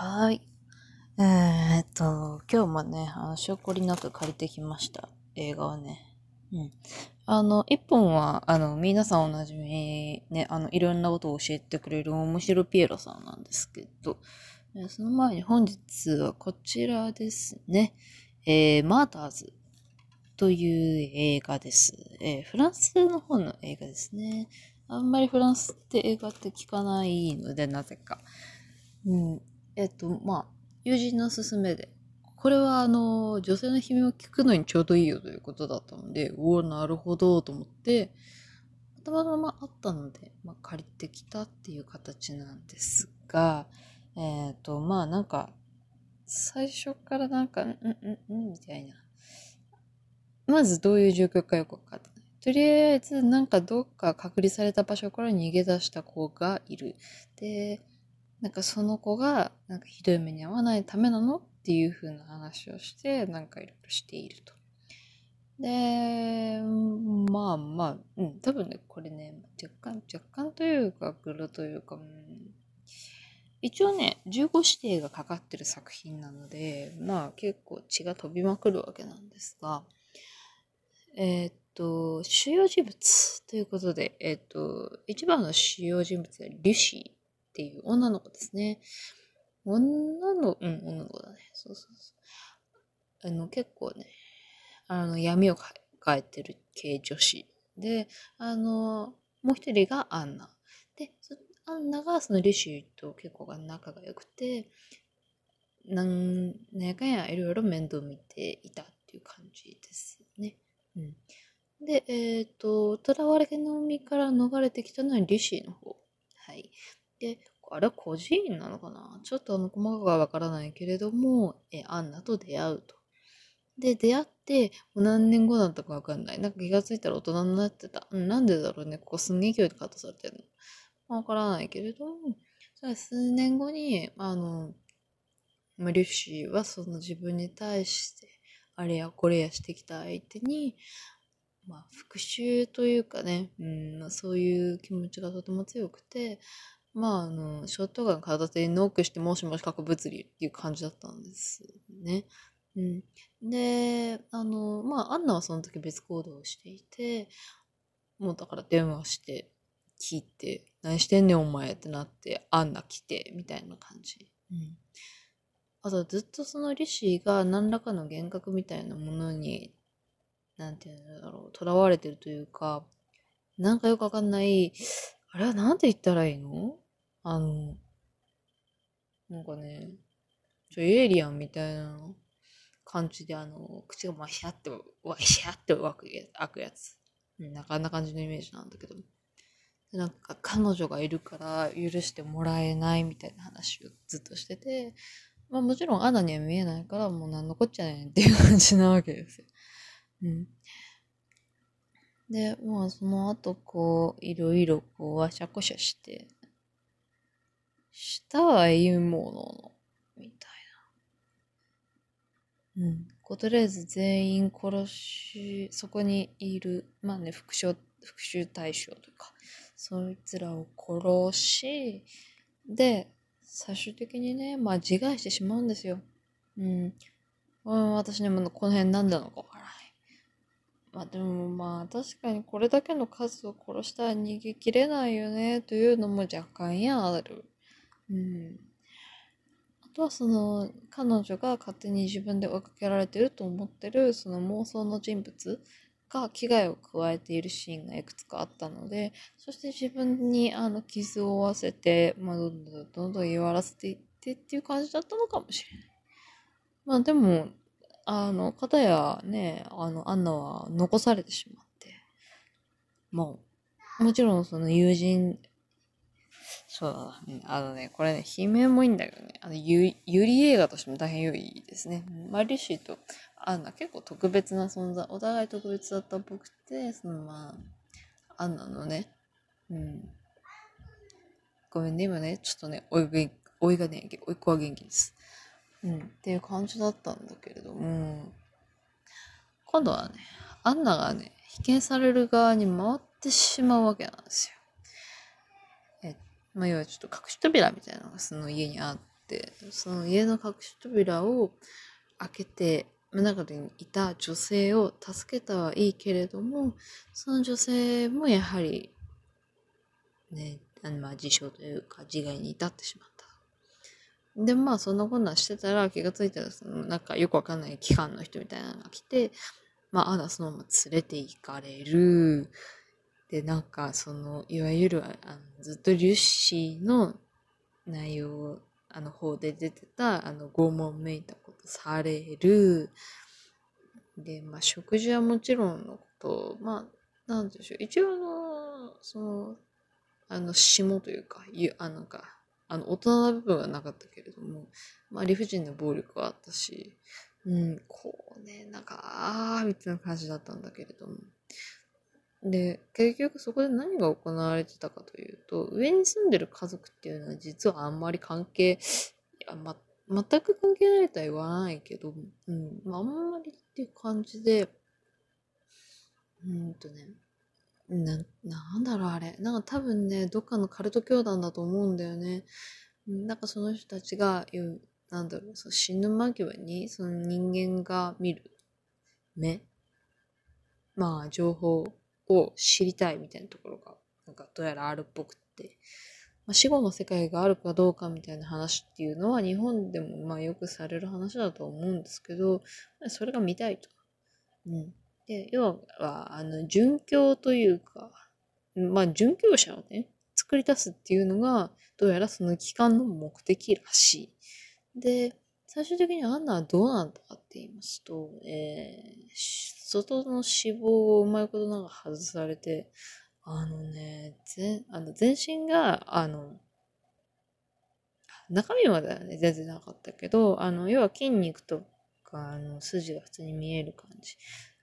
はい。えー、っと、今日もね、あの、証拠りなく借りてきました。映画はね。うん。あの、一本は、あの、皆さんおなじみ、ね、あの、いろんなことを教えてくれる面白ピエロさんなんですけど、その前に本日はこちらですね。えー、マーターズという映画です。えー、フランスの方の映画ですね。あんまりフランスって映画って聞かないので、なぜか。うん。えっと、まあ、友人の勧めで、これはあの、女性の悲鳴を聞くのにちょうどいいよということだったので、おお、なるほどと思って、たまたまあったので、まあ、借りてきたっていう形なんですが、えっ、ー、と、まあなんか、最初からなんか、んんんみたいな。まずどういう状況かよくわかってない。とりあえず、なんかどっか隔離された場所から逃げ出した子がいる。で、なんかその子がなんかひどい目に遭わないためなのっていう風な話をしてなんかいろいろしていると。で、まあまあ、うん、多分ね、これね、若干、若干というか、グロというか、うん、一応ね、15指定がかかってる作品なので、まあ結構血が飛びまくるわけなんですが、えー、っと、主要人物ということで、えー、っと、一番の主要人物はリュシー。っていう女の子ですね。女の、うん、女の子だね。そうそうそう。あの、結構ね、あの、闇を抱えてる系女子。で、あの、もう一人がアンナ。で、アンナがそのリシュと結構が仲が良くて、なんやかんやいろいろ面倒見ていたっていう感じですね。うん。で、えっ、ー、と、囚われの海から逃れてきたのはリシーの方。はい。で、あれ孤児院なのかな？ちょっとあの、細かくはわからないけれども、え、アンナと出会うと。で、出会って、もう何年後だったかわかんない。なんか気がついたら大人になってた。うん、なんでだろうね。ここすんげえ勢いでカットされてるの。わからないけれども、それ数年後に、あの、まあ、リュシーはその自分に対して、あれやこれやしてきた相手に、まあ、復讐というかね、うんまあ、そういう気持ちがとても強くて、まあ、あの、ショットガン片手にノックして、もしもし核物理っていう感じだったんですね。うん。で、あの、まあ、アンナはその時別行動をしていて、もうだから電話して、聞いて、何してんねんお前ってなって、アンナ来て、みたいな感じ。うん。あとずっとそのリシーが何らかの幻覚みたいなものに、なんていうんだろう、囚われてるというか、なんかよくわかんない、あれはなんて言ったらいいの？あの、なんかね、ちょ、エイリアンみたいな感じで、あの、口がワシャって、ワシャって開くやつ。なんかあんな感じのイメージなんだけど。なんか彼女がいるから許してもらえないみたいな話をずっとしてて、まあもちろんアナには見えないからもう何のこっちゃねんっていう感じなわけですよ。うん。で、まあその後こう、いろいろこう、わしゃこしゃして、したはいいものの、みたいな。うん。こうとりあえず全員殺し、そこにいる、まあね、復讐、復讐対象とか、そいつらを殺し、で、最終的にね、まあ自害してしまうんですよ。うん。うん、私ね、もこの辺何なのかわからない。まあでもまあ確かにこれだけの数を殺したら逃げきれないよねというのも若干やある。うん。あとはその、彼女が勝手に自分で追いかけられてると思ってる、その妄想の人物が危害を加えているシーンがいくつかあったので、そして自分にあの傷を負わせて、まあ、どんどんどんどん弱らせていってっていう感じだったのかもしれない。まあでも、あの、方やね、あの、アンナは残されてしまって、まあ、もちろんその友人そうだ、ね、あのね、これね、悲鳴もいいんだけどね、あの、ゆ、ゆり映画としても大変良いですね。マリシーとアンナ結構特別な存在、お互い特別だったっぽくて、そのまあ、アンナのね、うん。ごめんね、今ね、ちょっとね、おいが、おいがね、おいっ子は元気です。うん、っていう感じだったんだけれども、今度はね、アンナがね、被験される側に回ってしまうわけなんですよ。まあ、要はちょっと隠し扉みたいなのがその家にあって、その家の隠し扉を開けて、中にいた女性を助けたはいいけれども、その女性もやはり、ね、あのまあ自傷というか自害に至ってしまった。で、まあそんなこんなしてたら気がついたら、そのなんかよくわかんない機関の人みたいなのが来て、まあアナそのまま連れて行かれる。で、なんかその、いわゆるあのずっと粒子の内容、あの方で出てた、あの拷問めいたことされる。で、まあ食事はもちろんのこと、まあ、なんでしょう。一応あの、その、あの、霜というか、あのか、あの、大人な部分はなかったけれども、まあ、理不尽な暴力はあったし、うん、こうね、なんか、あー、みたいな感じだったんだけれども。で、結局そこで何が行われてたかというと、上に住んでる家族っていうのは実はあんまり関係、いや、ま、全く関係ないとは言わないけど、うん、まあ、あんまりっていう感じで、うんとね、な、なんだろうあれ。なんか多分ね、どっかのカルト教団だと思うんだよね。なんかその人たちが言う、なんだろう、そ死ぬ間際にその人間が見る目まあ情報を知りたいみたいなところが、なんかどうやらあるっぽくって。まあ、死後の世界があるかどうかみたいな話っていうのは日本でもまあよくされる話だと思うんですけど、それが見たいと。うん。で、要は、あの、殉教というか、まあ、殉教者をね、作り出すっていうのが、どうやらその期間の目的らしい。で、最終的にアンナはどうなんだって言いますと、えー、外の脂肪をうまいことなんか外されて、あのね、全、あの、全身が、あの、中身まではね、全然なかったけど、あの、要は筋肉とか、あの、筋が普通に見える感じ。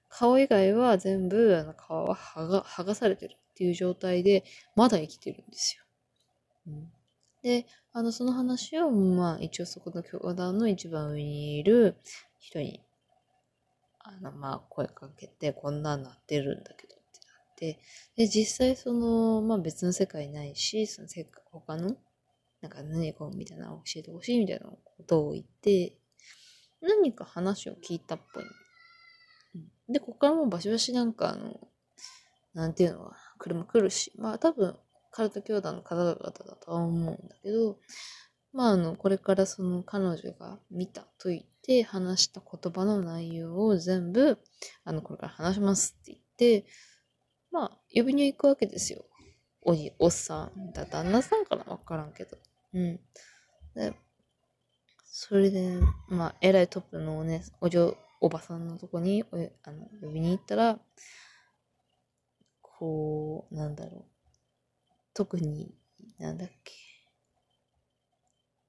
顔以外は全部、あの、皮は剥が、剥がされてるっていう状態で、まだ生きてるんですよ。うん、で、あの、その話を、まあ、一応そこの教団の一番上にいる人に、あの、まあ、声かけて、こんなんなってるんだけどってなって、で、実際その、まあ別の世界ないし、その世界、他の、なんか何こうみたいな教えてほしいみたいなことを言って、何か話を聞いたっぽいで、ここからもバシバシなんかあの、なんていうのか車来るし、まあ多分、カルト教団の方々だとは思うんだけど、まああの、これからその彼女が見たと言って話した言葉の内容を全部、あの、これから話しますって言って、まあ、呼びに行くわけですよ。おじ、おっさんだ、旦那さんかな？わからんけど。うん。で、それで、まあ、偉いトップのおね、お嬢、おばさんのとこにおあの呼びに行ったら、こう、なんだろう。特に、なんだっけ。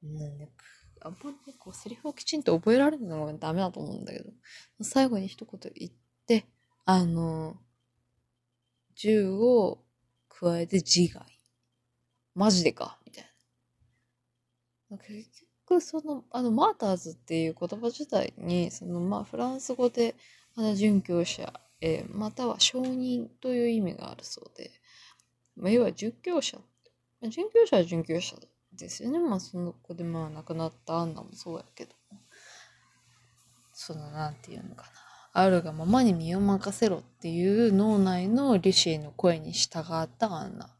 なんだっけあんまりね、こう、セリフをきちんと覚えられるのがダメだと思うんだけど、最後に一言言って、あの、銃を加えて自害。マジでかみたいな。結局その、あの、マーターズっていう言葉自体に、その、まあ、フランス語で、あの、殉教者、えー、または証人という意味があるそうで、まあ、要は殉教者。殉教者は殉教者だですよね。まあ、その子でまあ亡くなったアンナもそうやけど。その、なんていうのかな。あるがままに身を任せろっていう脳内のリシーの声に従ったアンナ。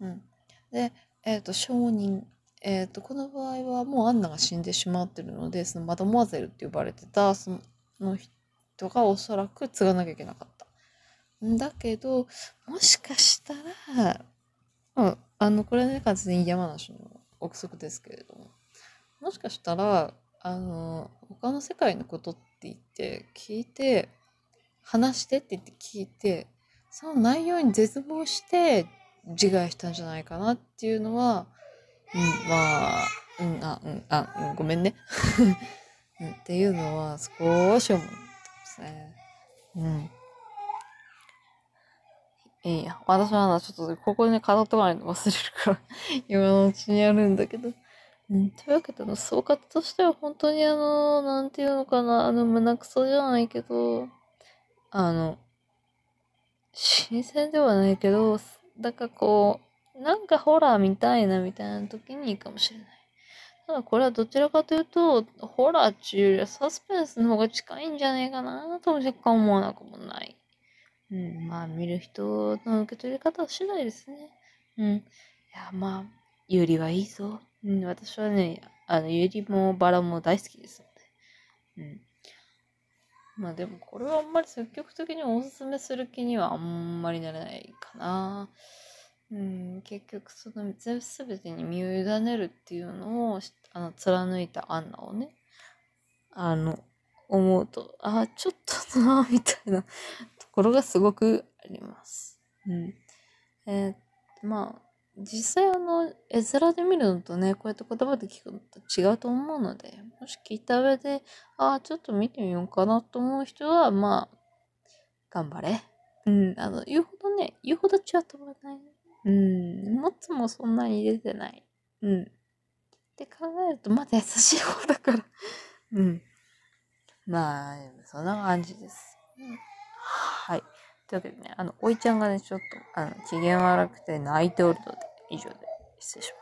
うん。で、えっ、ー、と、証人えっ、ー、と、この場合はもうアンナが死んでしまってるので、そのマドモアゼルって呼ばれてた、その人がおそらく継がなきゃいけなかった。だけど、もしかしたら、まあ、あの、これね、完全に山梨の憶測ですけれども、もしかしたら、あの、他の世界のことって言って聞いて、話してって言って聞いて、その内容に絶望して自害したんじゃないかなっていうのは、うん、まあ、うん、あ、うん、あ、ごめんね。うん、っていうのは少し思ってますね。うん。いいや。私はな、ちょっとここでね、語っとかないと忘れるから今のうちにやるんだけど。うん、というわけで、総括としては本当にあの、なんていうのかな、あの、胸くそじゃないけど、あの、新鮮ではないけど、だからこう、なんかホラー見たいなみたいな時にいいかもしれない。ただこれはどちらかというと、ホラーっていうよりはサスペンスの方が近いんじゃねえかなとも若干思わなくもない。うん、まあ見る人の受け取り方次第ですね。うん。いや、まあ、ゆりはいいぞ。うん、私はね、あの、ゆりもバラも大好きですので。うん。まあでもこれはあんまり積極的におすすめする気にはあんまりなれないかな。うん、結局その全てに身を委ねるっていうのをあの貫いたアンナをねあの思うとああちょっとなみたいなころがすごくあります。うん、えー、まあ実際あの絵面で見るのとねこうやって言葉で聞くのと違うと思うのでもし聞いた上でああちょっと見てみようかなと思う人はまあ頑張れ。うん、あの言うほどね言うほど違うと思わない。うん、もつもそんなに出てない。うん。って考えると、まだ優しい方だから。うん。まあ、そんな感じです。うん、はい。というわけでね、あの、おいちゃんがね、ちょっと、あの、機嫌悪くて泣いておるので、以上で失礼します。